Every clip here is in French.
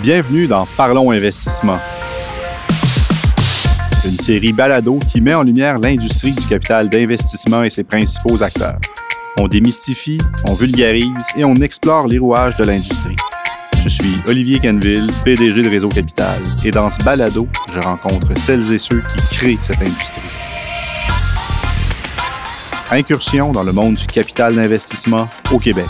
Bienvenue dans Parlons Investissement, une série balado qui met en lumière l'industrie du capital d'investissement et ses principaux acteurs. On démystifie, on vulgarise et on explore les rouages de l'industrie. Je suis Olivier Canville, PDG de Réseau Capital, et dans ce balado, je rencontre celles et ceux qui créent cette industrie. Incursion dans le monde du capital d'investissement au Québec.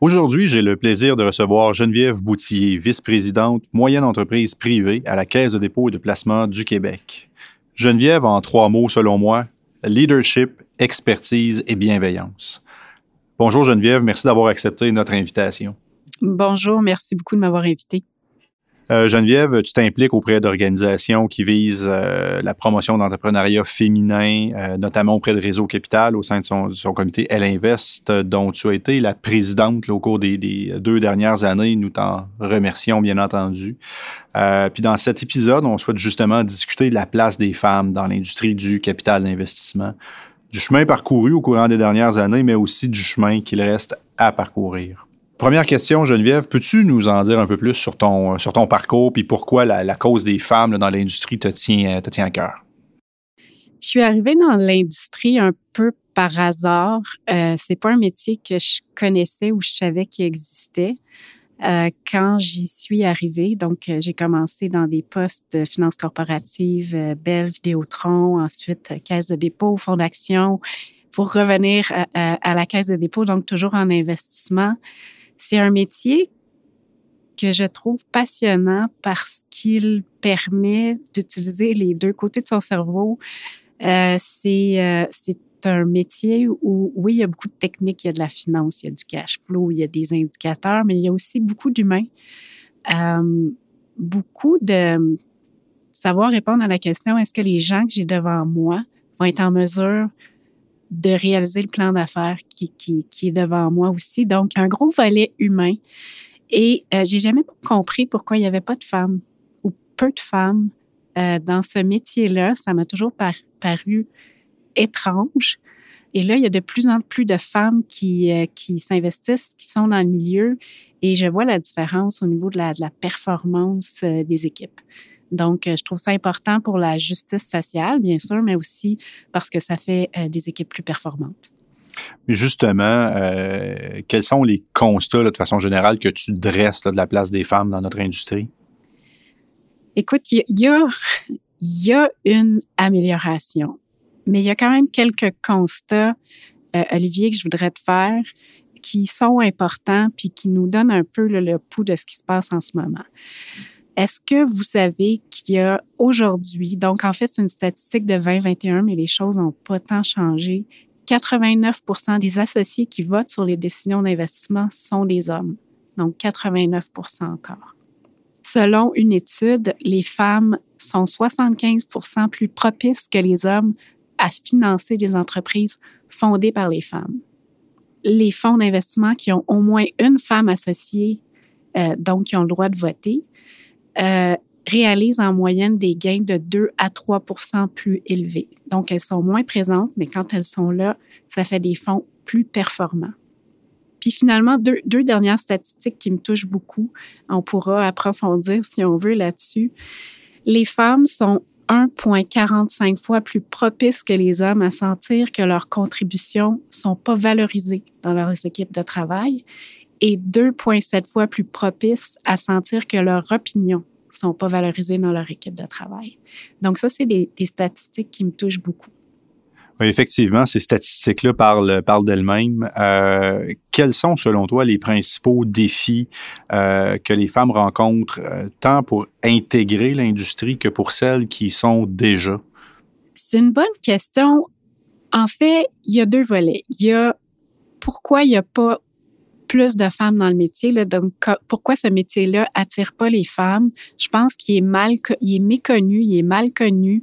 Aujourd'hui, j'ai le plaisir de recevoir Geneviève Boutier, vice-présidente moyenne entreprise privée à la Caisse de dépôt et de placement du Québec. Geneviève, en trois mots selon moi, leadership, expertise et bienveillance. Bonjour Geneviève, merci d'avoir accepté notre invitation. Bonjour, merci beaucoup de m'avoir invité. Euh, Geneviève, tu t'impliques auprès d'organisations qui visent euh, la promotion d'entrepreneuriat féminin, euh, notamment auprès de Réseau Capital au sein de son, comité Elle Invest, dont tu as été la présidente au cours des, deux dernières années. Nous t'en remercions, bien entendu. puis dans cet épisode, on souhaite justement discuter de la place des femmes dans l'industrie du capital d'investissement, du chemin parcouru au courant des dernières années, mais aussi du chemin qu'il reste à parcourir. Première question, Geneviève, peux-tu nous en dire un peu plus sur ton, sur ton parcours et pourquoi la, cause des femmes dans l'industrie te tient, te tient à cœur? Je suis arrivée dans l'industrie un peu par hasard. Euh, c'est pas un métier que je connaissais ou je savais qu'il existait. Euh, quand j'y suis arrivée, donc euh, j'ai commencé dans des postes de finance corporative, euh, Bell, Vidéotron, ensuite Caisse de dépôt, Fonds d'action, pour revenir à, la Caisse de dépôt, donc toujours en investissement. C'est un métier que je trouve passionnant parce qu'il permet d'utiliser les deux côtés de son cerveau. Euh, c'est euh, c'est un métier où, oui, il y a beaucoup de techniques, il y a de la finance, il y a du cash flow, il y a des indicateurs, mais il y a aussi beaucoup d'humains. Euh, beaucoup de savoir répondre à la question est-ce que les gens que j'ai devant moi vont être en mesure de réaliser le plan d'affaires qui, qui, qui, est devant moi aussi. Donc, un gros volet humain. Et euh, j'ai jamais compris pourquoi il n'y avait pas de femmes ou peu de femmes euh, dans ce métier-là. Ça m'a toujours paru étrange. Et là, il y a de plus en plus de femmes qui, euh, qui s'investissent, qui sont dans le milieu. Et je vois la différence au niveau de la, de la performance euh, des équipes. Donc, euh, je trouve ça important pour la justice sociale, bien sûr, mais aussi parce que ça fait euh, des équipes plus performantes. Mais justement, euh, quels sont les constats, de façon générale, que tu dresses de la place des femmes dans notre industrie? Écoute, il y a une amélioration, mais il y a quand même quelques constats, Olivier, que je voudrais te faire qui sont importants puis qui nous donnent un peu le pouls de ce qui se passe en ce moment. Est-ce que vous savez qu'il y a aujourd'hui, donc en fait, c'est une statistique de 2021, mais les choses n'ont pas tant changé. 89% des associés qui votent sur les décisions d'investissement sont des hommes. Donc 89% encore. Selon une étude, les femmes sont 75% plus propices que les hommes à financer des entreprises fondées par les femmes. Les fonds d'investissement qui ont au moins une femme associée, euh, donc qui ont le droit de voter, euh, réalisent en moyenne des gains de 2 à 3% plus élevés. Donc, elles sont moins présentes, mais quand elles sont là, ça fait des fonds plus performants. Puis finalement, deux, deux dernières statistiques qui me touchent beaucoup. On pourra approfondir si on veut là-dessus. Les femmes sont 1,45 fois plus propices que les hommes à sentir que leurs contributions sont pas valorisées dans leurs équipes de travail et 2,7 fois plus propices à sentir que leurs opinions sont pas valorisées dans leur équipe de travail. Donc ça, c'est des, statistiques qui me touchent beaucoup. Oui, effectivement, ces statistiques-là parlent, parlent d'elles-mêmes. Euh, quels sont, selon toi, les principaux défis euh, que les femmes rencontrent, euh, tant pour intégrer l'industrie que pour celles qui y sont déjà? C'est une bonne question. En fait, il y a deux volets. Il y a pourquoi il n'y a pas plus de femmes dans le métier. Donc, pourquoi ce métier-là attire pas les femmes? Je pense qu'il est mal, il est méconnu, il est mal connu.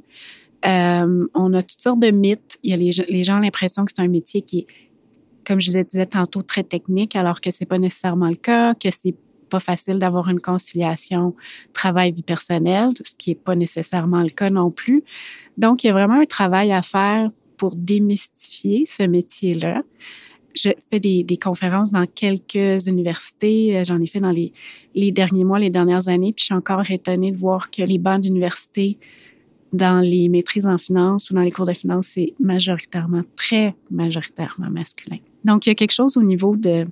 Euh, on a toutes sortes de mythes. Il y a les, gens ont l'impression que c'est un métier qui est, comme je le disais tantôt, très technique, alors que c'est pas nécessairement le cas, que c'est pas facile d'avoir une conciliation travail-vie personnelle, ce qui n'est pas nécessairement le cas non plus. Donc, il y a vraiment un travail à faire pour démystifier ce métier-là. Je fais des, conférences dans quelques universités. J'en ai fait dans les, les derniers mois, les dernières années, puis je suis encore étonnée de voir que les bancs d'université dans les maîtrises en finance ou dans les cours de finance, c'est majoritairement, très majoritairement masculin. Donc, il y a quelque chose au niveau de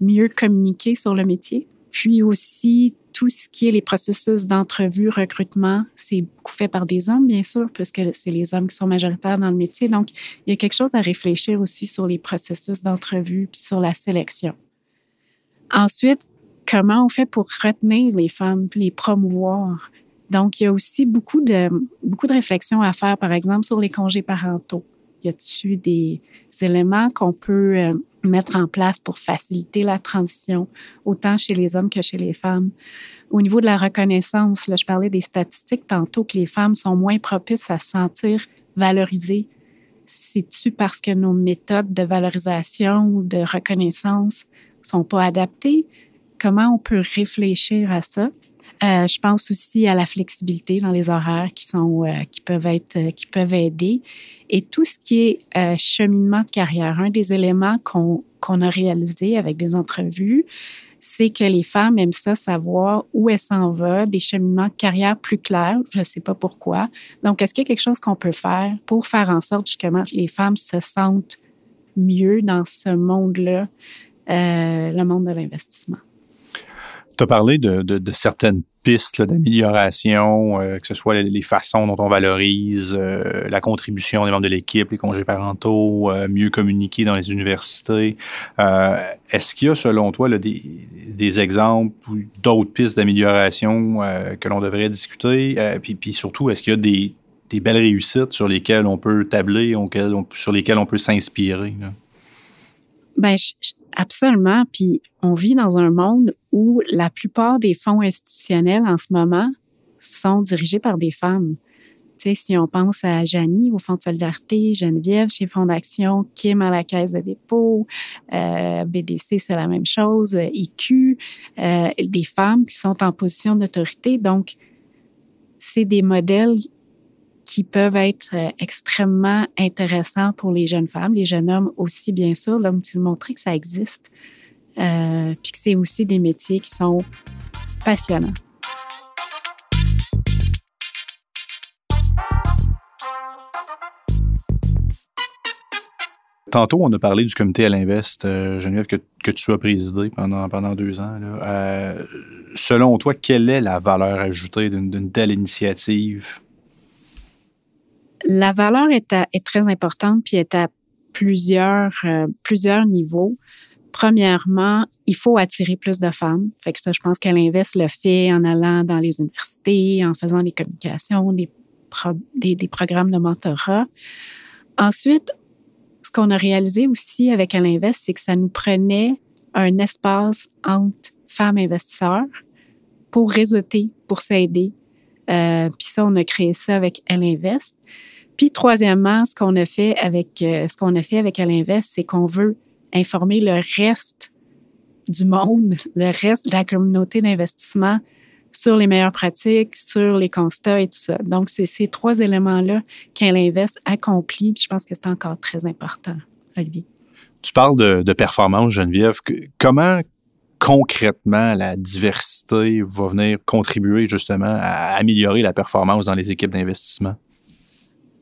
mieux communiquer sur le métier. Puis aussi, tout ce qui est les processus d'entrevue, recrutement, c'est beaucoup fait par des hommes, bien sûr, puisque c'est les hommes qui sont majoritaires dans le métier. Donc, il y a quelque chose à réfléchir aussi sur les processus d'entrevue puis sur la sélection. Ensuite, comment on fait pour retenir les femmes puis les promouvoir? Donc, il y a aussi beaucoup de, beaucoup de réflexions à faire, par exemple, sur les congés parentaux. Y a-t-il des éléments qu'on peut euh, mettre en place pour faciliter la transition, autant chez les hommes que chez les femmes? Au niveau de la reconnaissance, là, je parlais des statistiques tantôt que les femmes sont moins propices à se sentir valorisées. C'est-tu parce que nos méthodes de valorisation ou de reconnaissance sont pas adaptées? Comment on peut réfléchir à ça? Euh, je pense aussi à la flexibilité dans les horaires qui sont euh, qui peuvent être euh, qui peuvent aider et tout ce qui est cheminement de carrière. Un des éléments qu'on qu'on a réalisé avec des entrevues, c'est que les femmes aiment ça savoir où elles s'en vont, des cheminements de carrière plus clairs. Je ne sais pas pourquoi. Donc, est-ce qu'il y a quelque chose qu'on peut faire pour faire en sorte justement que les femmes se sentent mieux dans ce monde-là, le monde de l'investissement? Tu as parlé de, de certaines pistes d'amélioration, euh, que ce soit les, façons dont on valorise euh, la contribution des membres de l'équipe, les congés parentaux, euh, mieux communiquer dans les universités. Est-ce qu'il y a, selon toi, des, des, exemples ou d'autres pistes d'amélioration que l'on devrait discuter? puis, puis surtout, est-ce qu'il y a des, des, belles réussites sur lesquelles on peut tabler, sur lesquelles on peut s'inspirer? Ben, Absolument. Puis on vit dans un monde où la plupart des fonds institutionnels en ce moment sont dirigés par des femmes. Tu sais, si on pense à Janie au Fonds de solidarité, Geneviève chez Fonds d'action, Kim à la Caisse de dépôt, euh, BDC, c'est la même chose, IQ, euh, des femmes qui sont en position d'autorité. Donc, c'est des modèles qui peuvent être euh, extrêmement intéressants pour les jeunes femmes, les jeunes hommes aussi, bien sûr, là, de montrer que ça existe, euh, puis que c'est aussi des métiers qui sont passionnants. Tantôt, on a parlé du comité à l'Invest, euh, Geneviève, que, que, tu as présidé pendant, pendant deux ans. Euh, selon toi, quelle est la valeur ajoutée d'une telle initiative? La valeur est, très importante puis est à plusieurs, euh, plusieurs niveaux. Premièrement, il faut attirer plus de femmes. Fait que ça, je pense qu'elle investe le fait en allant dans les universités, en faisant des communications, des programmes de mentorat. Ensuite, ce qu'on a réalisé aussi avec Elle Invest, c'est que ça nous prenait un espace entre femmes investisseurs pour réseauter, pour s'aider. Euh, puis ça, on a créé ça avec Elle Invest. Puis troisièmement, ce qu'on a fait avec euh, ce qu'on a fait avec Alinvest, c'est qu'on veut informer le reste du monde, le reste de la communauté d'investissement sur les meilleures pratiques, sur les constats et tout ça. Donc, c'est ces trois éléments-là qu'Alinvest accomplit. Puis je pense que c'est encore très important, Olivier. Tu parles de performance, Geneviève. Comment concrètement la diversité va venir contribuer justement à améliorer la performance dans les équipes d'investissement?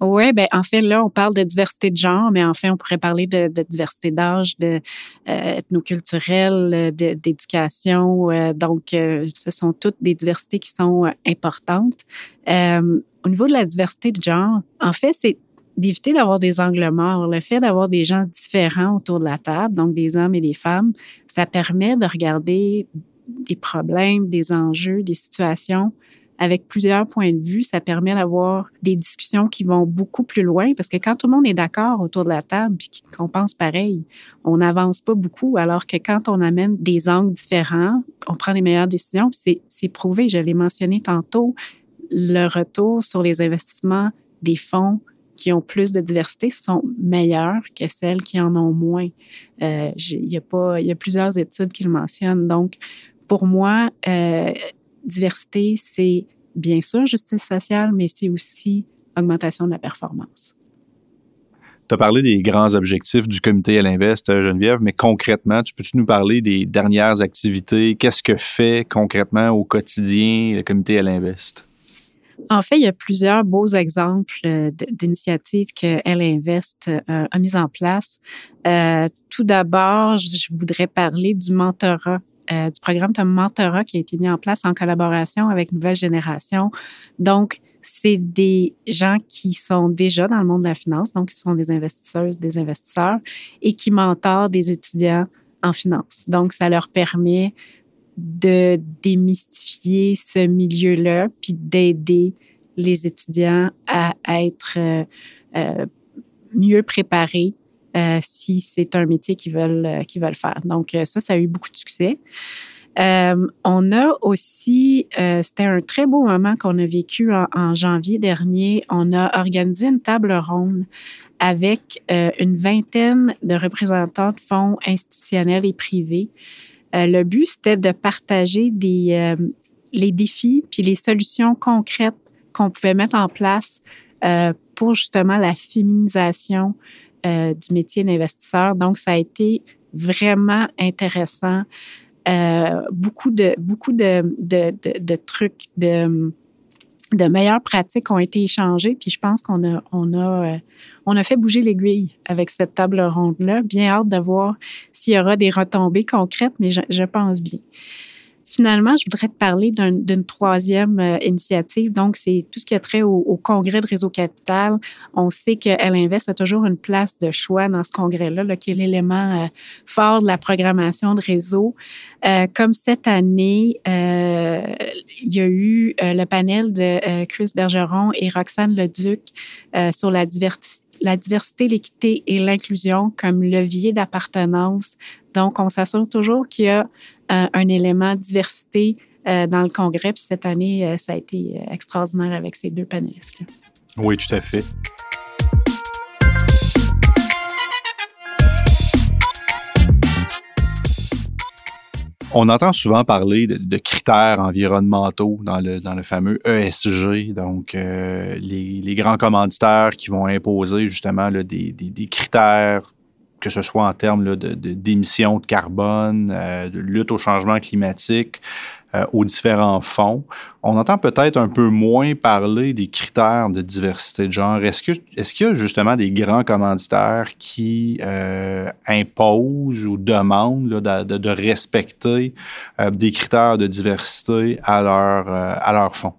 Oui, ben en fait là on parle de diversité de genre, mais en fait on pourrait parler de, diversité d'âge, de euh, ethnoculturelle, euh, d'éducation. Euh, donc euh, ce sont toutes des diversités qui sont euh, importantes. au niveau de la diversité de genre, en fait c'est d'éviter d'avoir des angles morts. Le fait d'avoir des gens différents autour de la table, donc des hommes et des femmes, ça permet de regarder des problèmes, des enjeux, des situations avec plusieurs points de vue, ça permet d'avoir des discussions qui vont beaucoup plus loin parce que quand tout le monde est d'accord autour de la table puis qu'on pense pareil, on n'avance pas beaucoup alors que quand on amène des angles différents, on prend les meilleures décisions. C'est prouvé, je l'ai mentionné tantôt, le retour sur les investissements des fonds qui ont plus de diversité sont meilleures que celles qui en ont moins. Euh, il y a y a plusieurs études qui le mentionnent. Donc, pour moi, euh, diversité, c'est bien sûr justice sociale, mais c'est aussi augmentation de la performance. Tu as parlé des grands objectifs du comité à l'invest, euh, Geneviève, mais concrètement, tu peux-tu nous parler des dernières activités? Qu'est-ce que fait concrètement au quotidien le comité à l'invest? En fait, il y a plusieurs beaux exemples euh, d'initiatives que Elle Invest euh, a mis en place. tout d'abord, je voudrais parler du mentorat du programme de mentorat qui a été mis en place en collaboration avec Nouvelle Génération. Donc, c'est des gens qui sont déjà dans le monde de la finance, donc qui sont des investisseuses, des investisseurs, et qui mentorent des étudiants en finance. Donc, ça leur permet de démystifier ce milieu-là, puis d'aider les étudiants à, être euh, euh, mieux préparés euh, si c'est un métier qu'ils veulent, qu'ils veulent faire. Donc, ça, ça a eu beaucoup de succès. Euh, on a aussi, euh, c'était un très beau moment qu'on a vécu en, janvier dernier. On a organisé une table ronde avec euh, une vingtaine de représentants de fonds institutionnels et privés. le but, c'était de partager les défis puis les solutions concrètes qu'on pouvait mettre en place pour justement la féminisation du métier d'investisseur. Donc, ça a été vraiment intéressant. Euh, beaucoup de beaucoup de, trucs de de meilleures pratiques ont été échangées, puis je pense qu'on a, on a, euh, on a fait bouger l'aiguille avec cette table ronde-là. Bien hâte de voir s'il y aura des retombées concrètes, mais je pense bien. Finalement, je voudrais te parler d'une troisième euh, initiative. Donc, c'est tout ce qui a trait au, congrès de Réseau Capital. On sait qu'elle Invest a toujours une place de choix dans ce congrès-là, qui est l'élément euh, fort de la programmation de réseau. Euh, comme cette année, il y a eu le panel de Chris Bergeron et Roxane Leduc sur la diversité la diversité, l'équité et l'inclusion comme levier d'appartenance. Donc, on s'assure toujours qu'il y a euh, un élément diversité euh, dans le congrès. Puis cette année, euh, ça a été extraordinaire avec ces deux panélistes-là. Oui, tout à fait. On entend souvent parler de, critères environnementaux dans le, fameux ESG, donc les, grands commanditaires qui vont imposer justement des, critères que ce soit en termes d'émissions de, de, carbone, euh, de lutte au changement climatique, euh, aux différents fonds. On entend peut-être un peu moins parler des critères de diversité de genre. Est-ce qu'il est y a justement des grands commanditaires qui euh, imposent ou demandent de, de, respecter des critères de diversité à leur, à leur fonds?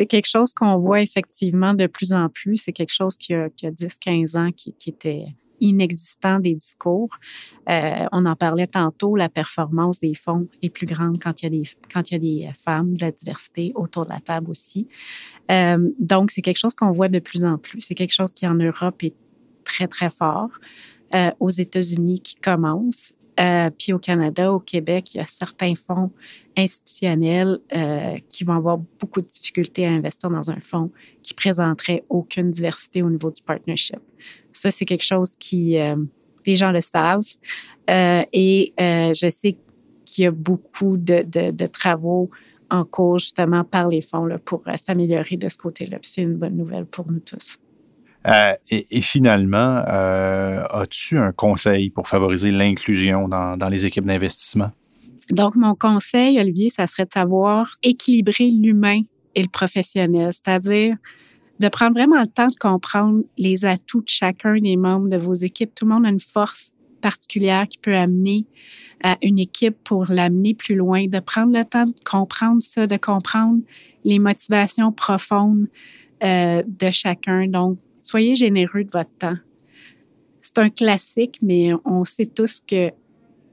c'est quelque chose qu'on voit effectivement de plus en plus. C'est quelque chose qui a, a 10-15 ans qui, était inexistant des discours. Euh, on en parlait tantôt, la performance des fonds est plus grande quand il y a des, quand il y a des femmes, de la diversité autour de la table aussi. Euh, donc, c'est quelque chose qu'on voit de plus en plus. C'est quelque chose qui en Europe est très, très fort. Euh, aux États-Unis qui commence. Puis au Canada, au Québec, il y a certains fonds institutionnels qui vont avoir beaucoup de difficultés à investir dans un fonds qui présenterait aucune diversité au niveau du partnership. Ça, c'est quelque chose qui, euh, les gens le savent. et je sais qu'il y a beaucoup de, de, de, travaux en cours justement par les fonds là, pour s'améliorer de ce côté-là. c'est une bonne nouvelle pour nous tous. Euh, et, finalement, euh, as-tu un conseil pour favoriser l'inclusion dans, dans, les équipes d'investissement? Donc, mon conseil, Olivier, ça serait de savoir équilibrer l'humain et le professionnel, c'est-à-dire de prendre vraiment le temps de comprendre les atouts de chacun des membres de vos équipes. Tout le monde a une force particulière qui peut amener à une équipe pour l'amener plus loin, de prendre le temps de comprendre ça, de comprendre les motivations profondes euh, de chacun. Donc, Soyez généreux de votre temps. C'est un classique, mais on sait tous que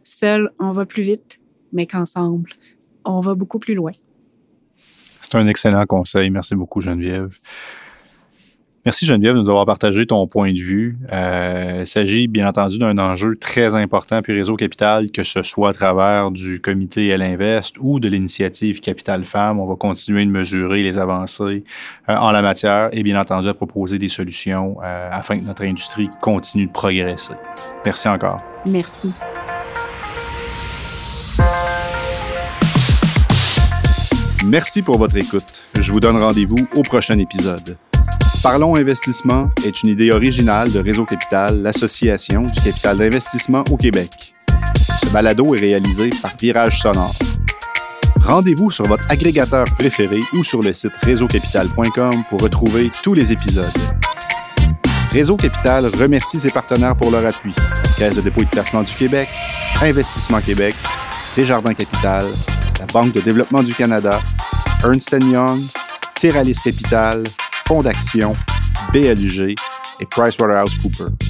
seul, on va plus vite, mais qu'ensemble, on va beaucoup plus loin. C'est un excellent conseil. Merci beaucoup, Geneviève. Merci Geneviève de nous avoir partagé ton point de vue. Euh, il s'agit bien entendu d'un enjeu très important puis Réseau Capital, que ce soit à travers du comité Elle Invest ou de l'initiative Capital Femmes. On va continuer de mesurer les avancées euh, en la matière et bien entendu à proposer des solutions euh, afin que notre industrie continue de progresser. Merci encore. Merci. Merci pour votre écoute. Je vous donne rendez-vous au prochain épisode. Parlons Investissement est une idée originale de Réseau Capital, l'association du capital d'investissement au Québec. Ce balado est réalisé par Virage Sonore. Rendez-vous sur votre agrégateur préféré ou sur le site réseaucapital.com pour retrouver tous les épisodes. Réseau Capital remercie ses partenaires pour leur appui. Caisse de dépôt et de placement du Québec, Investissement Québec, Desjardins Capital, la Banque de développement du Canada, Ernst Young, Terralis Capital, Fonds d'action, BLG et PricewaterhouseCoopers.